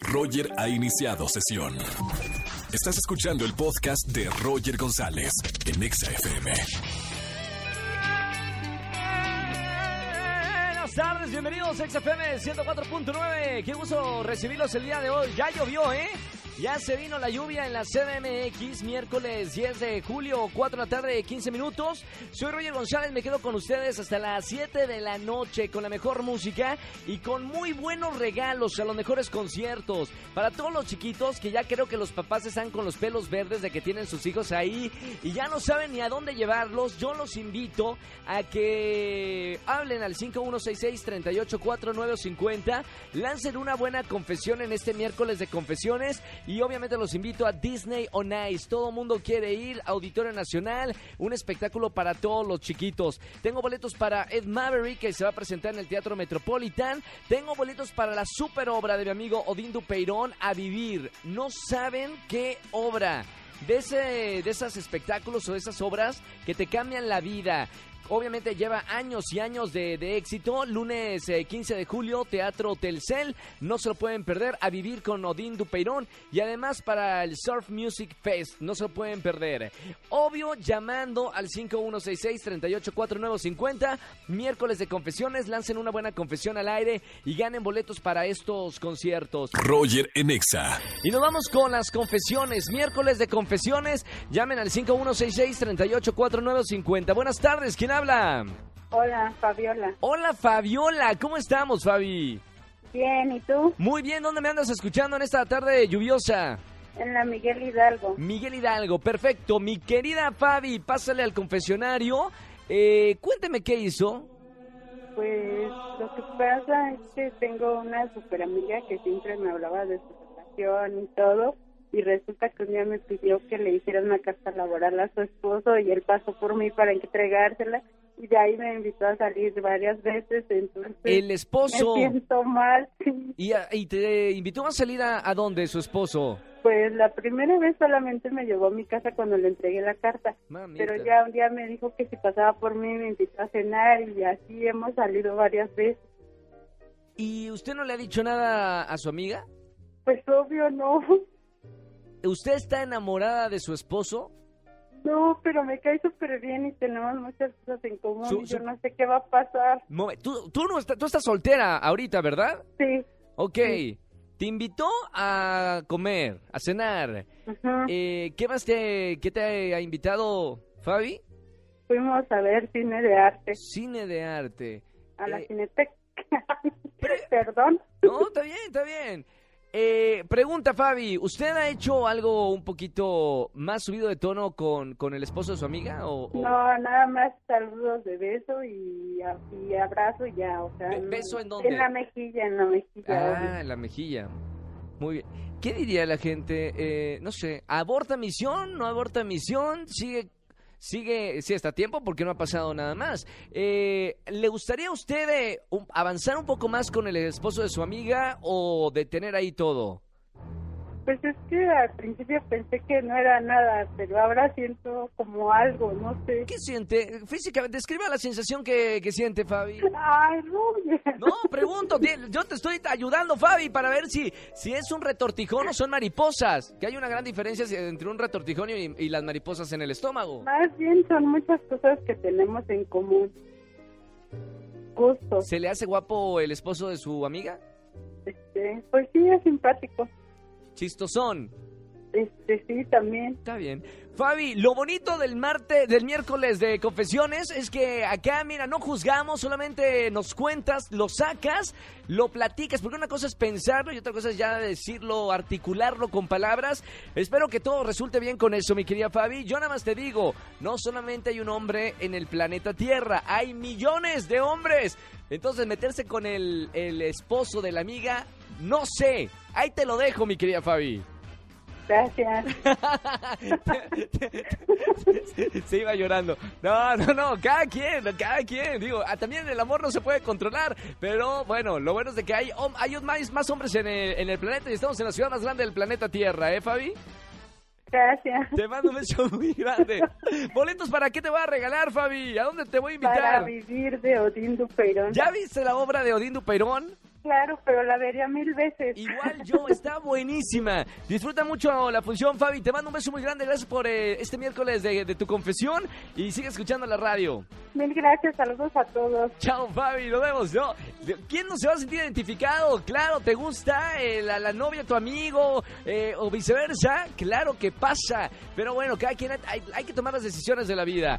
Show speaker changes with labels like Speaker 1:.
Speaker 1: Roger ha iniciado sesión. Estás escuchando el podcast de Roger González en Exa FM.
Speaker 2: Buenas tardes, bienvenidos a XFM 104.9. Qué gusto recibirlos el día de hoy. Ya llovió, ¿eh? Ya se vino la lluvia en la CDMX, miércoles 10 de julio, 4 de la tarde, 15 minutos. Soy Roger González, me quedo con ustedes hasta las 7 de la noche con la mejor música y con muy buenos regalos a los mejores conciertos. Para todos los chiquitos que ya creo que los papás están con los pelos verdes de que tienen sus hijos ahí y ya no saben ni a dónde llevarlos, yo los invito a que hablen al 5166-384950, lancen una buena confesión en este miércoles de confesiones y obviamente los invito a Disney on Ice. Todo mundo quiere ir, Auditorio Nacional, un espectáculo para todos los chiquitos. Tengo boletos para Ed Maverick, que se va a presentar en el Teatro Metropolitan. Tengo boletos para la super obra de mi amigo Odín Dupeirón, A Vivir. No saben qué obra de, ese, de esos espectáculos o de esas obras que te cambian la vida. Obviamente lleva años y años de, de éxito. Lunes eh, 15 de julio, Teatro Telcel. No se lo pueden perder. A vivir con Odín Dupeirón. Y además para el Surf Music Fest. No se lo pueden perder. Obvio, llamando al 5166-384950. Miércoles de confesiones. Lancen una buena confesión al aire y ganen boletos para estos conciertos.
Speaker 1: Roger en Exa.
Speaker 2: Y nos vamos con las confesiones. Miércoles de confesiones. Llamen al 5166-384950. Buenas tardes. ¿Quién habla?
Speaker 3: Hola, Fabiola.
Speaker 2: Hola Fabiola. ¿Cómo estamos, Fabi?
Speaker 3: Bien, ¿y tú?
Speaker 2: Muy bien. ¿Dónde me andas escuchando en esta tarde lluviosa?
Speaker 3: En la Miguel Hidalgo.
Speaker 2: Miguel Hidalgo. Perfecto. Mi querida Fabi, pásale al confesionario. Eh, cuénteme qué hizo.
Speaker 3: Pues lo que pasa es que tengo una super amiga que siempre me hablaba de su relación y todo. Y resulta que un día me pidió que le hiciera una carta laboral a su esposo y él pasó por mí para entregársela. Y de ahí me invitó a salir varias veces. Entonces
Speaker 2: El esposo.
Speaker 3: me siento mal.
Speaker 2: ¿Y, y te invitó a salir a, a dónde, su esposo?
Speaker 3: Pues la primera vez solamente me llevó a mi casa cuando le entregué la carta.
Speaker 2: Mamita.
Speaker 3: Pero ya un día me dijo que si pasaba por mí me invitó a cenar y así hemos salido varias veces.
Speaker 2: ¿Y usted no le ha dicho nada a su amiga?
Speaker 3: Pues obvio no.
Speaker 2: ¿Usted está enamorada de su esposo?
Speaker 3: No, pero me cae súper bien y tenemos muchas cosas en común
Speaker 2: Su-
Speaker 3: y yo
Speaker 2: su-
Speaker 3: no sé qué va a pasar.
Speaker 2: Tú, tú no estás, tú estás soltera ahorita, ¿verdad?
Speaker 3: Sí.
Speaker 2: Ok. Te invitó a comer, a cenar.
Speaker 3: Ujú.
Speaker 2: Eh, ¿Qué más te, qué te ha invitado, Fabi?
Speaker 3: Fuimos a ver cine de arte
Speaker 2: Cine de arte.
Speaker 3: a la
Speaker 2: Eh,
Speaker 3: Cineteca. Perdón.
Speaker 2: No, está bien, está bien. Eh, pregunta, Fabi, ¿usted ha hecho algo un poquito más subido de tono con, con el esposo de su amiga? O, o-
Speaker 3: No, nada más saludos de beso y, abrazo y ya, o sea.
Speaker 2: ¿beso en dónde?
Speaker 3: En la mejilla, en la mejilla.
Speaker 2: Ah,
Speaker 3: obvio.
Speaker 2: en la mejilla. Muy bien. ¿Qué diría la gente? Eh, no sé, ¿aborta misión? ¿No aborta misión? ¿Sigue, sigue, sí está a tiempo porque no ha pasado nada más? Eh, ¿Le gustaría a usted eh, avanzar un poco más con el esposo de su amiga o detener ahí todo?
Speaker 3: Pues es que al principio pensé que no era nada, pero ahora siento como algo, no sé.
Speaker 2: ¿Qué siente? Físicamente, describa la sensación que, que siente, Fabi.
Speaker 3: Ay, Roger.
Speaker 2: No, pregunto, yo te estoy ayudando, Fabi, para ver si, si es un retortijón o son mariposas. Que hay una gran diferencia entre un retortijón y, y las mariposas en el estómago.
Speaker 3: Más bien son muchas cosas que tenemos en común. Gustos.
Speaker 2: ¿Se le hace guapo el esposo de su amiga?
Speaker 3: Este, pues sí, es simpático.
Speaker 2: Chistosón.
Speaker 3: Este, sí, también.
Speaker 2: Está bien. Fabi, lo bonito del martes, del miércoles de confesiones es que acá, mira, no juzgamos, solamente nos cuentas, lo sacas, lo platicas, porque una cosa es pensarlo y otra cosa es ya decirlo, articularlo con palabras. Espero que todo resulte bien con eso, mi querida Fabi. Yo nada más te digo, no solamente hay un hombre en el planeta Tierra, hay millones de hombres. Entonces meterse con el, el esposo de la amiga, no sé. Ahí te lo dejo, mi querida Fabi.
Speaker 3: Gracias.
Speaker 2: se iba llorando. No, no, no, cada quien, cada quien. Digo, ah, también el amor no se puede controlar, pero bueno, lo bueno es de que hay, hay más, más hombres en el, en el planeta y estamos en la ciudad más grande del planeta Tierra, ¿eh, Fabi?
Speaker 3: Gracias.
Speaker 2: Te mando un beso muy grande. Boletos para qué te voy a regalar, Fabi? ¿A dónde te voy a
Speaker 3: Para
Speaker 2: invitar?
Speaker 3: vivir de Odín Dupeirón.
Speaker 2: ¿Ya viste la obra de Odín Dupeirón?
Speaker 3: Claro, pero la vería mil veces.
Speaker 2: Igual yo, está buenísima. Disfruta mucho la función, Fabi. Te mando un beso muy grande. Gracias por eh, este miércoles de, de tu confesión y sigue escuchando la radio.
Speaker 3: Mil gracias, saludos a todos.
Speaker 2: Chao, Fabi, nos vemos, ¿no? ¿Quién no se va a sentir identificado? Claro, ¿te gusta eh, la, la novia, tu amigo eh, o viceversa? Claro que pasa. Pero bueno, cada quien hay, hay que tomar las decisiones de la vida.